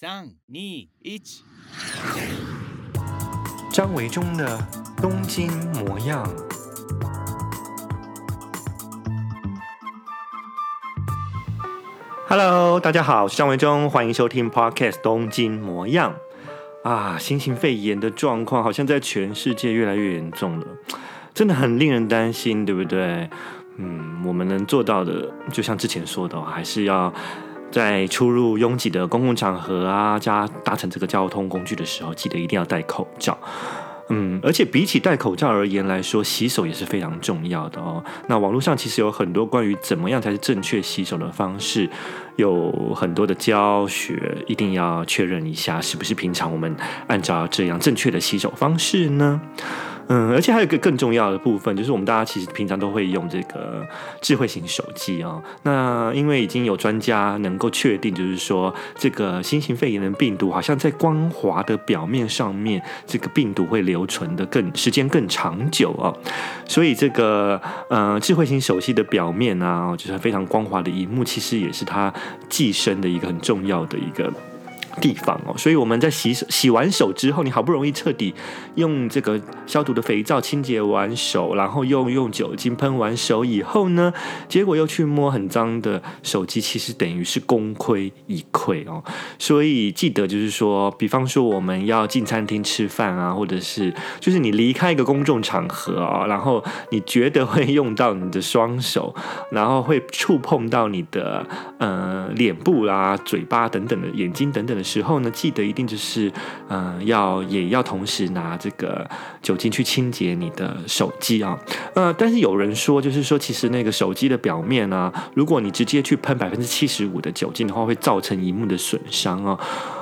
三、二、一。张维中的东京模样。Hello，大家好，我是张维中，欢迎收听 Podcast《东京模样》。啊，新型肺炎的状况好像在全世界越来越严重了，真的很令人担心，对不对？嗯，我们能做到的，就像之前说的，还是要在出入拥挤的公共场合啊，加搭乘这个交通工具的时候，记得一定要戴口罩。嗯，而且比起戴口罩而言来说，洗手也是非常重要的哦。那网络上其实有很多关于怎么样才是正确洗手的方式，有很多的教学，一定要确认一下是不是平常我们按照这样正确的洗手方式呢？嗯，而且还有一个更重要的部分，就是我们大家其实平常都会用这个智慧型手机啊、哦。那因为已经有专家能够确定，就是说这个新型肺炎的病毒好像在光滑的表面上面，这个病毒会留存的更时间更长久啊、哦。所以这个呃智慧型手机的表面啊，就是非常光滑的一幕，其实也是它寄生的一个很重要的一个。地方哦，所以我们在洗手、洗完手之后，你好不容易彻底用这个消毒的肥皂清洁完手，然后又用酒精喷完手以后呢，结果又去摸很脏的手机，其实等于是功亏一篑哦。所以记得就是说，比方说我们要进餐厅吃饭啊，或者是就是你离开一个公众场合啊，然后你觉得会用到你的双手，然后会触碰到你的呃脸部啦、嘴巴等等的眼睛等等的。时候呢，记得一定就是，嗯、要也要同时拿这个酒精去清洁你的手机啊。呃，但是有人说，就是说，其实那个手机的表面呢、啊，如果你直接去喷百分之七十五的酒精的话，会造成萤幕的损伤啊。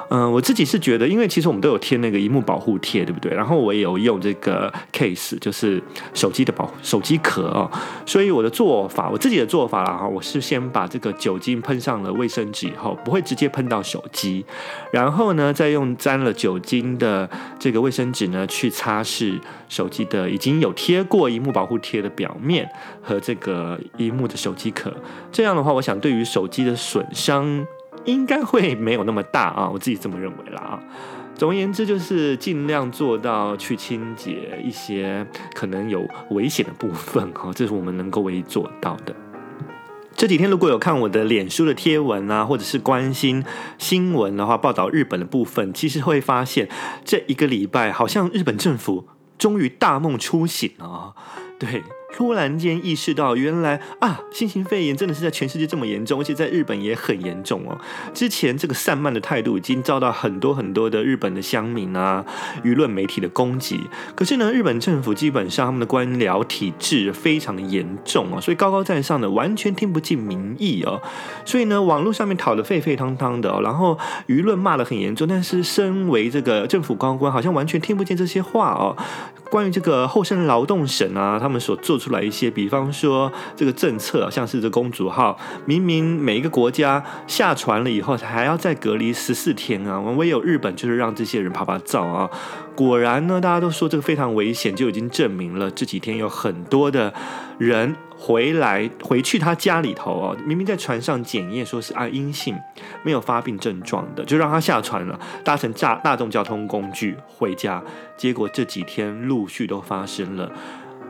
嗯、我自己是觉得，因为其实我们都有贴那个萤幕保护贴，对不对？然后我也有用这个 case，就是手机的保护手机壳哦。所以我的做法，我自己的做法啦哈，我是先把这个酒精喷上了卫生纸以后，不会直接喷到手机，然后呢，再用沾了酒精的这个卫生纸呢，去擦拭手机的已经有贴过萤幕保护贴的表面和这个萤幕的手机壳。这样的话，我想对于手机的损伤。应该会没有那么大啊，我自己这么认为啦啊。总而言之，就是尽量做到去清洁一些可能有危险的部分哈，这是我们能够唯一做到的。这几天如果有看我的脸书的贴文啊，或者是关心新闻的话，报道日本的部分，其实会发现这一个礼拜好像日本政府终于大梦初醒了啊，对。突然间意识到，原来啊，新型肺炎真的是在全世界这么严重，而且在日本也很严重哦。之前这个散漫的态度已经遭到很多很多的日本的乡民啊、舆论媒体的攻击。可是呢，日本政府基本上他们的官僚体制非常的严重哦，所以高高在上的完全听不进民意哦。所以呢，网络上面讨得沸沸汤汤的哦，然后舆论骂得很严重，但是身为这个政府高官，好像完全听不见这些话哦。关于这个厚生劳动省啊，他们所做出出来一些，比方说这个政策，像是这公主号，明明每一个国家下船了以后，还要再隔离十四天啊，我们唯有日本就是让这些人趴趴走啊。果然呢，大家都说这个非常危险，就已经证明了这几天有很多的人。回来回去他家里头哦，明明在船上检验说是啊阴性，没有发病症状的，就让他下船了，搭乘大大众交通工具回家。结果这几天陆续都发生了，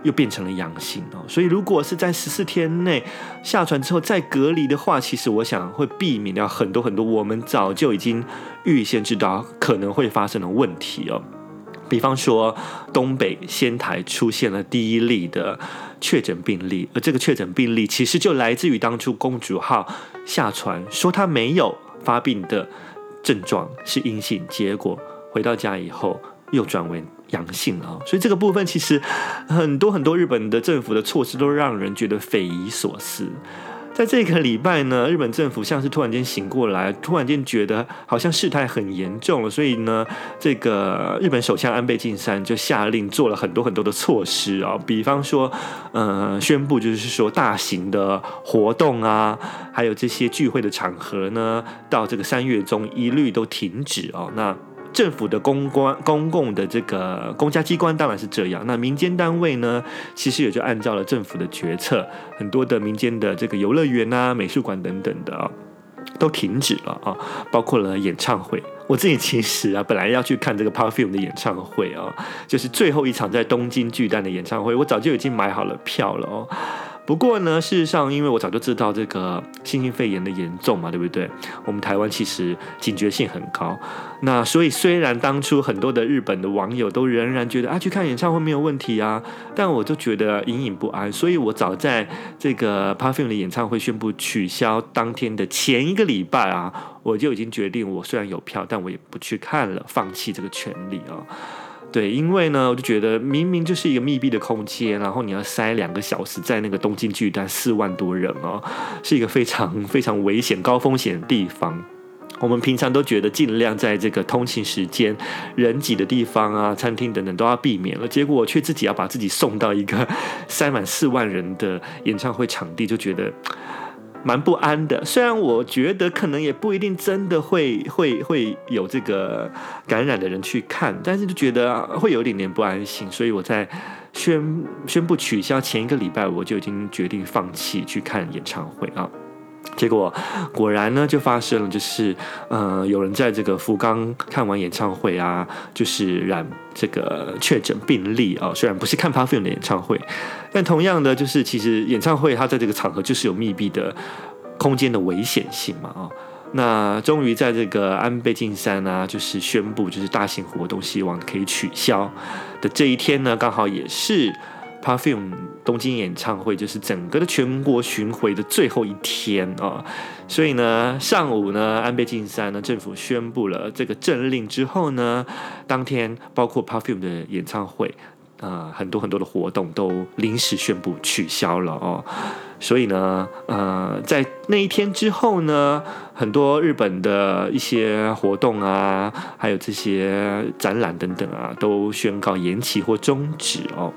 又变成了阳性哦。所以如果是在十四天内下船之后再隔离的话，其实我想会避免掉很多很多我们早就已经预先知道可能会发生的问题哦。比方说，东北仙台出现了第一例的确诊病例，而这个确诊病例其实就来自于当初公主号下船说他没有发病的症状是阴性，结果回到家以后又转为阳性啊。所以这个部分其实很多很多日本的政府的措施都让人觉得匪夷所思。在这个礼拜呢，日本政府像是突然间醒过来，突然间觉得好像事态很严重了，所以呢，这个日本首相安倍晋三就下令做了很多很多的措施啊，比方说，呃，宣布就是说大型的活动啊，还有这些聚会的场合呢，到这个三月中一律都停止哦，那。政府的公关、公共的这个公家机关当然是这样，那民间单位呢，其实也就按照了政府的决策，很多的民间的这个游乐园啊、美术馆等等的啊、都停止了啊，包括了演唱会。我自己其实啊，本来要去看这个 Perfume 的演唱会啊，就是最后一场在东京巨蛋的演唱会，我早就已经买好了票了哦。不过呢，事实上，因为我早就知道这个新型肺炎的严重嘛，对不对？我们台湾其实警觉性很高，那所以虽然当初很多的日本的网友都仍然觉得啊，去看演唱会没有问题啊，但我就觉得隐隐不安，所以我早在这个 Perfume 的演唱会宣布取消当天的前一个礼拜啊，我就已经决定，我虽然有票，但我也不去看了，放弃这个权利啊。对，因为呢，我就觉得明明就是一个密闭的空间，然后你要塞两个小时在那个东京巨蛋四万多人哦，是一个非常非常危险、高风险的地方。我们平常都觉得尽量在这个通勤时间人挤的地方啊、餐厅等等都要避免了，结果却自己要把自己送到一个 塞满四万人的演唱会场地，就觉得。蛮不安的，虽然我觉得可能也不一定真的会会会有这个感染的人去看，但是就觉得会有点点不安心，所以我在宣宣布取消前一个礼拜，我就已经决定放弃去看演唱会啊。结果果然呢，就发生了，就是呃，有人在这个福冈看完演唱会啊，就是染这个确诊病例啊。虽然不是看 p e r f u m 的演唱会，但同样的，就是其实演唱会它在这个场合就是有密闭的空间的危险性嘛啊。那终于在这个安倍晋三啊，就是宣布就是大型活动希望可以取消的这一天呢，刚好也是。Perfume 东京演唱会就是整个的全国巡回的最后一天啊，所以呢，上午呢，安倍晋三呢，政府宣布了这个政令之后呢，当天包括 Perfume 的演唱会啊，很多很多的活动都临时宣布取消了哦，所以呢，呃，在那一天之后呢，很多日本的一些活动啊，还有这些展览等等啊，都宣告延期或终止哦。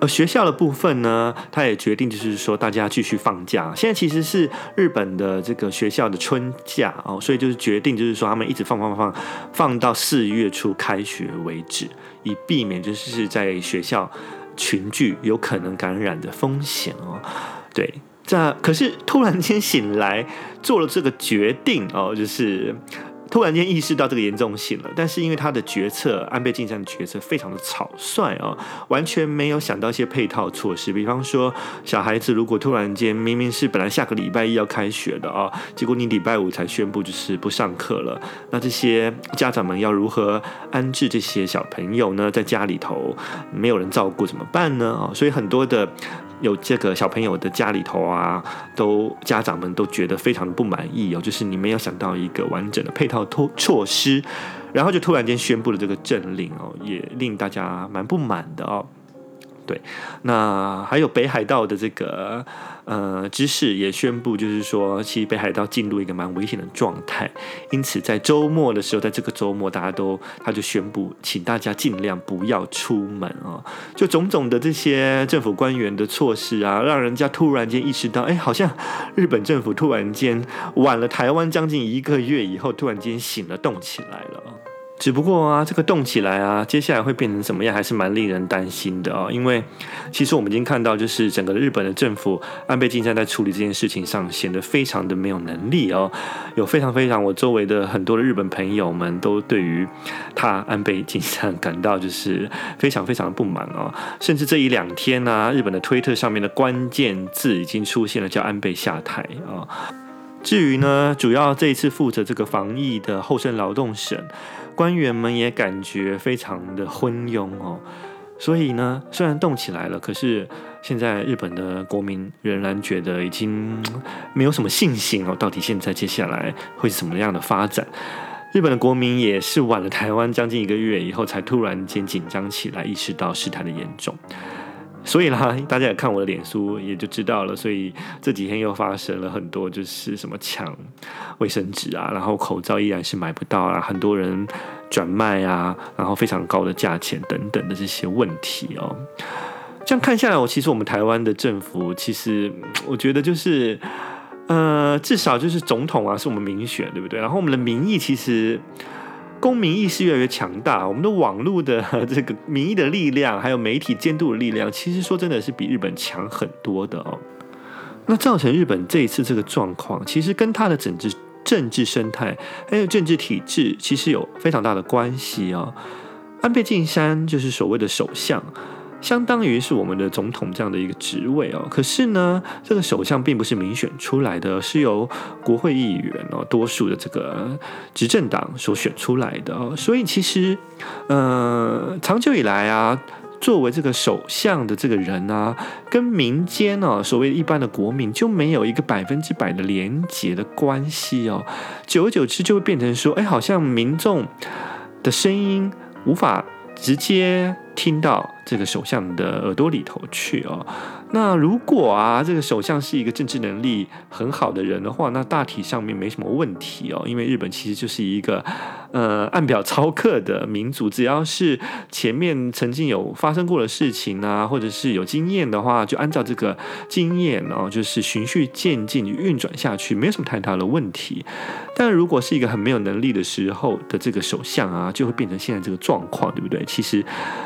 而学校的部分呢，他也决定就是说大家继续放假。现在其实是日本的这个学校的春假哦，所以就是决定就是说他们一直放放放放到四月初开学为止，以避免就是在学校群聚有可能感染的风险哦。对，这可是突然间醒来做了这个决定哦，就是。突然间意识到这个严重性了，但是因为他的决策，安倍晋三的决策非常的草率啊，完全没有想到一些配套措施。比方说，小孩子如果突然间明明是本来下个礼拜一要开学的啊，结果你礼拜五才宣布就是不上课了，那这些家长们要如何安置这些小朋友呢？在家里头没有人照顾怎么办呢？啊，所以很多的。有这个小朋友的家里头啊，都家长们都觉得非常的不满意哦，就是你没有想到一个完整的配套措措施，然后就突然间宣布了这个政令哦，也令大家蛮不满的哦。对，那还有北海道的这个呃知事也宣布，就是说，其实北海道进入一个蛮危险的状态，因此在周末的时候，在这个周末，大家都他就宣布，请大家尽量不要出门啊、就种种的这些政府官员的措施啊，让人家突然间意识到，哎，好像日本政府突然间晚了台湾将近一个月以后，突然间醒了，动起来了。只不过啊，这个动起来啊，接下来会变成什么样，还是蛮令人担心的哦。因为其实我们已经看到，就是整个日本的政府安倍晋三在处理这件事情上显得非常的没有能力哦。有非常非常，我周围的很多的日本朋友们都对于他安倍晋三感到就是非常非常的不满哦。甚至这一两天呢，日本的推特上面的关键字已经出现了，叫安倍下台啊。至于呢，主要这一次负责这个防疫的后生劳动省。官员们也感觉非常的昏庸哦，所以呢，虽然动起来了，可是现在日本的国民仍然觉得已经没有什么信心哦。到底现在接下来会是什么样的发展？日本的国民也是晚了台湾将近一个月以后，才突然间紧张起来，意识到事态的严重。所以啦，大家也看我的脸书，也就知道了。所以这几天又发生了很多，就是什么抢卫生纸啊，然后口罩依然是买不到啊，很多人转卖啊，然后非常高的价钱等等的这些问题哦。这样看下来，我其实我们台湾的政府，其实我觉得就是，呃，至少就是总统啊，是我们民选，对不对？然后我们的民意其实。公民意识越来越强大，我们的网络的 这个民意的力量，还有媒体监督的力量，其实说真的是比日本强很多的哦。那造成日本这一次这个状况，其实跟他的整治政治生态还有政治体制，其实有非常大的关系哦。安倍晋三就是所谓的首相。相当于是我们的总统这样的一个职位哦，可是呢，这个首相并不是民选出来的，是由国会议员哦，多数的这个执政党所选出来的哦，所以其实，呃，长久以来啊，作为这个首相的这个人啊，跟民间哦，所谓一般的国民就没有一个百分之百的连结的关系哦，久而久之就会变成说，哎，好像民众的声音无法直接。听到这个首相的耳朵里头去哦，那如果啊，这个首相是一个政治能力很好的人的话，那大体上面没什么问题哦，因为日本其实就是一个呃按表操课的民族，只要是前面曾经有发生过的事情啊，或者是有经验的话，就按照这个经验哦，就是循序渐进运转下去，没有什么太大的问题。但如果是一个很没有能力的时候的这个首相啊，就会变成现在这个状况，对不对？其实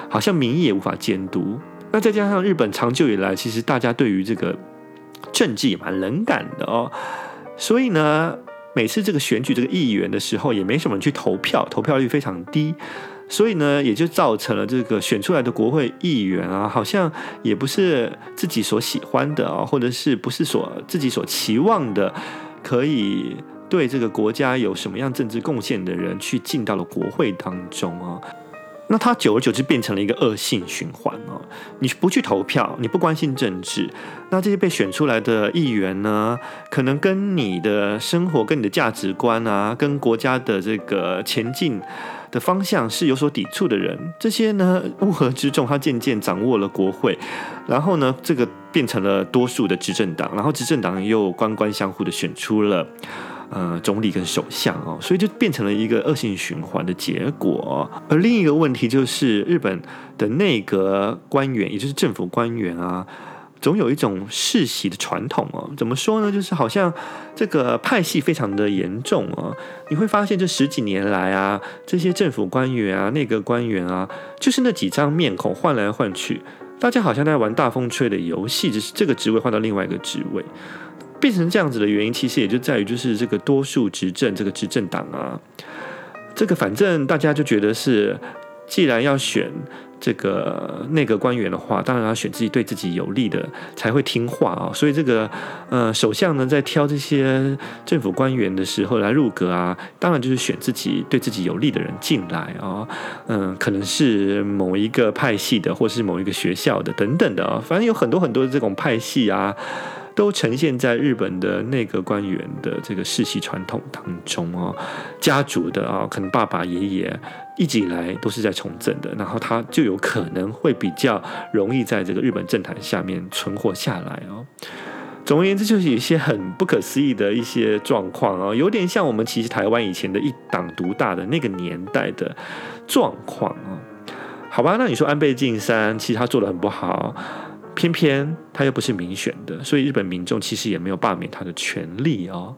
好。好像民意也无法监督，那再加上日本长久以来，其实大家对于这个政治也蛮冷感的哦，所以呢，每次这个选举这个议员的时候，也没什么人去投票，投票率非常低，所以呢，也就造成了这个选出来的国会议员啊，好像也不是自己所喜欢的啊，或者是不是所自己所期望的，可以对这个国家有什么样政治贡献的人去进到了国会当中啊。那他久而久之变成了一个恶性循环哦。你不去投票，你不关心政治，那这些被选出来的议员呢，可能跟你的生活、跟你的价值观啊，跟国家的这个前进的方向是有所抵触的人，这些呢，乌合之众，他渐渐掌握了国会，然后呢，这个变成了多数的执政党，然后执政党又官官相护的选出了。呃，总理跟首相哦，所以就变成了一个恶性循环的结果。而另一个问题就是，日本的内阁官员，也就是政府官员啊，总有一种世袭的传统哦。怎么说呢？就是好像这个派系非常的严重哦。你会发现，这十几年来啊，这些政府官员啊、内阁官员啊，就是那几张面孔换来换去，大家好像在玩大风吹的游戏，只是这个职位换到另外一个职位。变成这样子的原因，其实也就在于，就是这个多数执政这个执政党啊，这个反正大家就觉得是，既然要选这个内阁官员的话，当然要选自己对自己有利的才会听话啊。所以这个呃首相呢，在挑这些政府官员的时候来入阁啊，当然就是选自己对自己有利的人进来啊。嗯，可能是某一个派系的，或是某一个学校的等等的啊，反正有很多很多的这种派系啊。都呈现在日本的内阁官员的这个世袭传统当中哦，家族的啊，可能爸爸爷爷一直以来都是在从政的，然后他就有可能会比较容易在这个日本政坛下面存活下来哦。总而言之，就是有一些很不可思议的一些状况哦，有点像我们其实台湾以前的一党独大的那个年代的状况哦。好吧，那你说安倍晋三其实他做得很不好。偏偏他又不是民选的，所以日本民众其实也没有罢免他的权利哦。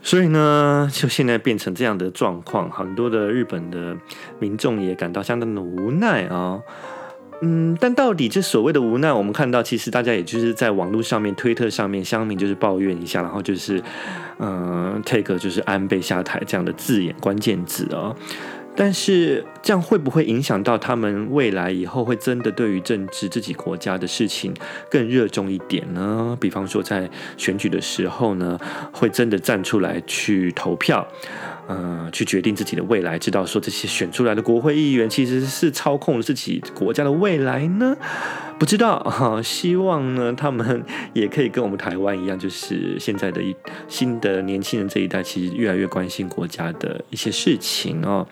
所以呢，就现在变成这样的状况，很多的日本的民众也感到相当的无奈啊、嗯，但到底这所谓的无奈，我们看到其实大家也就是在网络上面、推特上面，乡民就是抱怨一下，然后就是嗯、take 就是安倍下台这样的字眼关键字哦。但是这样会不会影响到他们未来以后会真的对于政治自己国家的事情更热衷一点呢？比方说在选举的时候呢，会真的站出来去投票，呃，去决定自己的未来，知道说这些选出来的国会议员其实是操控自己国家的未来呢？不知道哈，希望呢，他们也可以跟我们台湾一样，就是现在的一新的年轻人这一代，其实越来越关心国家的一些事情哦。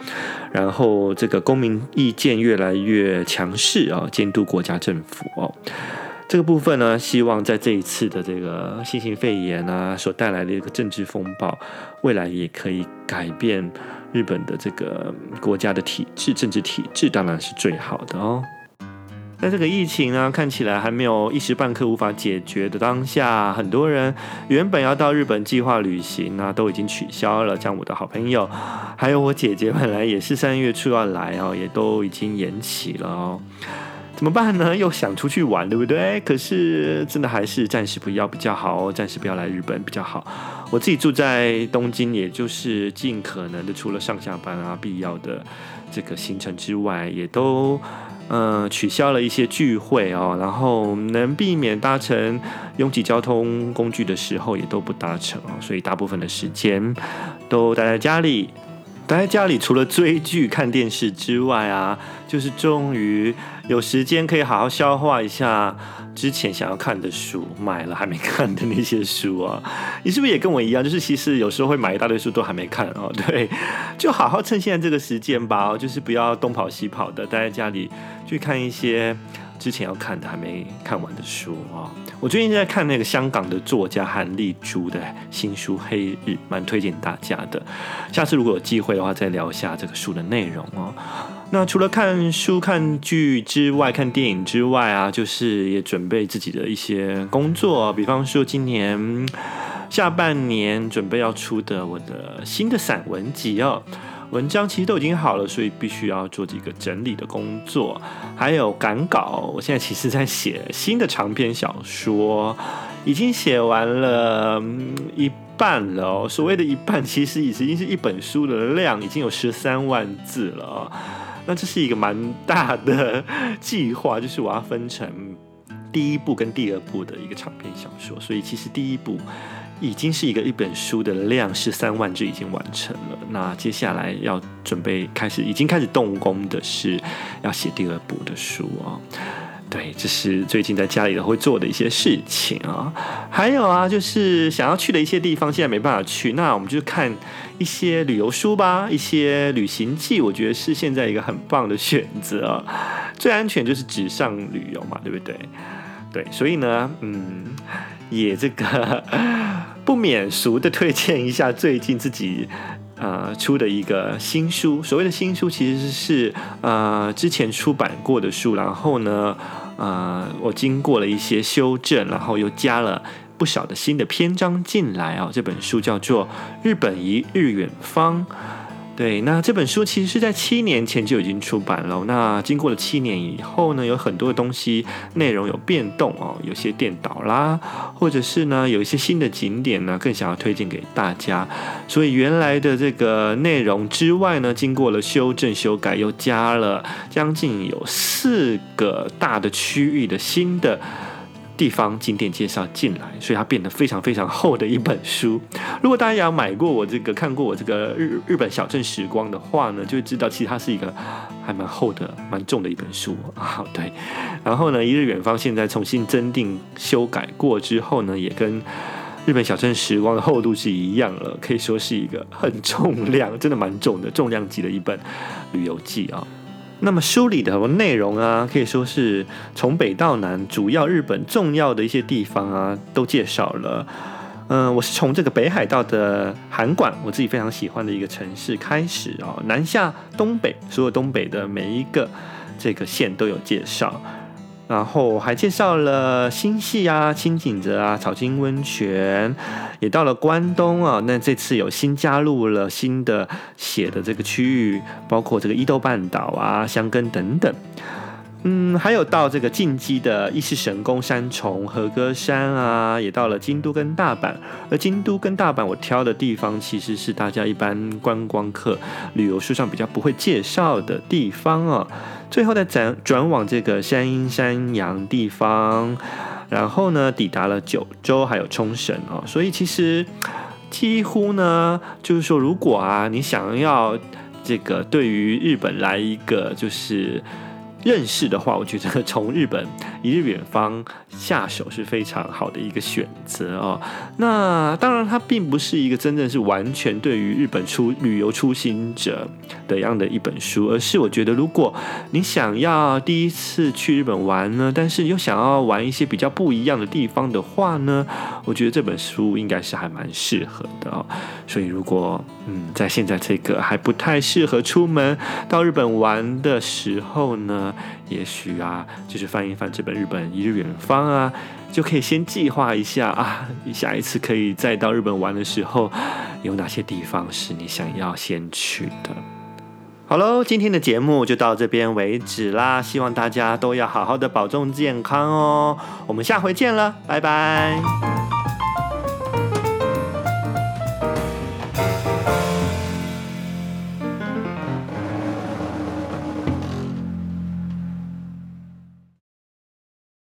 然后这个公民意见越来越强势啊，监督国家政府哦。这个部分呢，希望在这一次的这个新型肺炎啊所带来的一个政治风暴，未来也可以改变日本的这个国家的体制、政治体制，当然是最好的哦。在这个疫情呢，看起来还没有一时半刻无法解决的当下，很多人原本要到日本计划旅行呢，都已经取消了。像我的好朋友，还有我姐姐，本来也是三月初要来哦，也都已经延期了哦。怎么办呢？又想出去玩，对不对？可是真的还是暂时不要比较好，暂时不要来日本比较好。我自己住在东京，也就是尽可能的，除了上下班啊必要的这个行程之外，也都呃取消了一些聚会哦，然后能避免搭乘拥挤交通工具的时候，也都不搭乘哦。所以大部分的时间都待在家里。待在家里，除了追剧、看电视之外啊，就是终于有时间可以好好消化一下之前想要看的书，买了还没看的那些书啊。你是不是也跟我一样？就是其实有时候会买一大堆书都还没看哦。对，就好好趁现在这个时间吧，就是不要东跑西跑的，待在家里去看一些之前要看的还没看完的书啊。我最近在看那个香港的作家韩丽珠的新书《黑日》，蛮推荐大家的。下次如果有机会的话，再聊一下这个书的内容哦。那除了看书、看剧之外，看电影之外啊，就是也准备自己的一些工作，比方说今年下半年准备要出的我的新的散文集哦。文章其实都已经好了，所以必须要做几个整理的工作，还有赶稿。我现在其实在写新的长篇小说，已经写完了一半了。所谓的一半，其实已经是一本书的量，已经有十三万字了。那这是一个蛮大的计划，就是我要分成第一部跟第二部的一个长篇小说，所以其实第一部。已经是一个一本书的量，是三万字已经完成了。那接下来要准备开始，已经开始动工的是要写第二部的书啊。对，这是最近在家里会做的一些事情啊。还有啊，就是想要去的一些地方，现在没办法去，那我们就看一些旅游书吧，一些旅行记，我觉得是现在一个很棒的选择。最安全就是纸上旅游嘛，对不对？对，所以呢，嗯。也这个 不免俗的推荐一下最近自己呃出的一个新书。所谓的新书，其实是呃之前出版过的书，然后呢呃我经过了一些修正，然后又加了不少的新的篇章进来啊。这本书叫做《日本一日远方》。对，那这本书其实是在七年前就已经出版了。那经过了七年以后呢，有很多的东西内容有变动哦，有些垫倒啦，或者是呢有一些新的景点呢，更想要推荐给大家。所以原来的这个内容之外呢，经过了修正修改，又加了将近有四个大的区域的新的。地方景点介绍进来，所以它变得非常非常厚的一本书。如果大家有买过我这个、看过我这个日日本小镇时光的话呢，就会知道其实它是一个还蛮厚的、蛮重的一本书 啊。对，然后呢，一日远方现在重新增订、修改过之后呢，也跟日本小镇时光的厚度是一样了，可以说是一个很重量，真的蛮重的重量级的一本旅游记啊。那么书里的内容啊，可以说是从北到南，主要日本重要的一些地方啊，都介绍了。嗯、我是从这个北海道的函馆，我自己非常喜欢的一个城市开始啊，南下东北，所有东北的每一个这个县都有介绍。然后还介绍了新潟啊、青井泽啊、草津温泉，也到了关东啊。那这次有新加入了新的写的这个区域，包括这个伊豆半岛啊、箱根等等。嗯，还有到这个近畿的伊势神宫、山重、和歌山啊，也到了京都跟大阪。而京都跟大阪，我挑的地方其实是大家一般观光客旅游书上比较不会介绍的地方啊。最后再转转往这个山阴山阳地方，然后呢，抵达了九州还有冲绳哦。所以其实几乎呢，就是说，如果啊，你想要这个对于日本来一个就是。认识的话，我觉得从日本一日远方下手是非常好的一个选择哦。那当然，它并不是一个真正是完全对于日本出旅游初心者的样的一本书，而是我觉得，如果你想要第一次去日本玩呢，但是又想要玩一些比较不一样的地方的话呢，我觉得这本书应该是还蛮适合的哦。所以，如果嗯，在现在这个还不太适合出门到日本玩的时候呢，也许啊，就是翻一翻这本《日本一日远方》啊，就可以先计划一下啊，下一次可以再到日本玩的时候，有哪些地方是你想要先去的？好喽，今天的节目就到这边为止啦，希望大家都要好好的保重健康哦。我们下回见了，拜拜。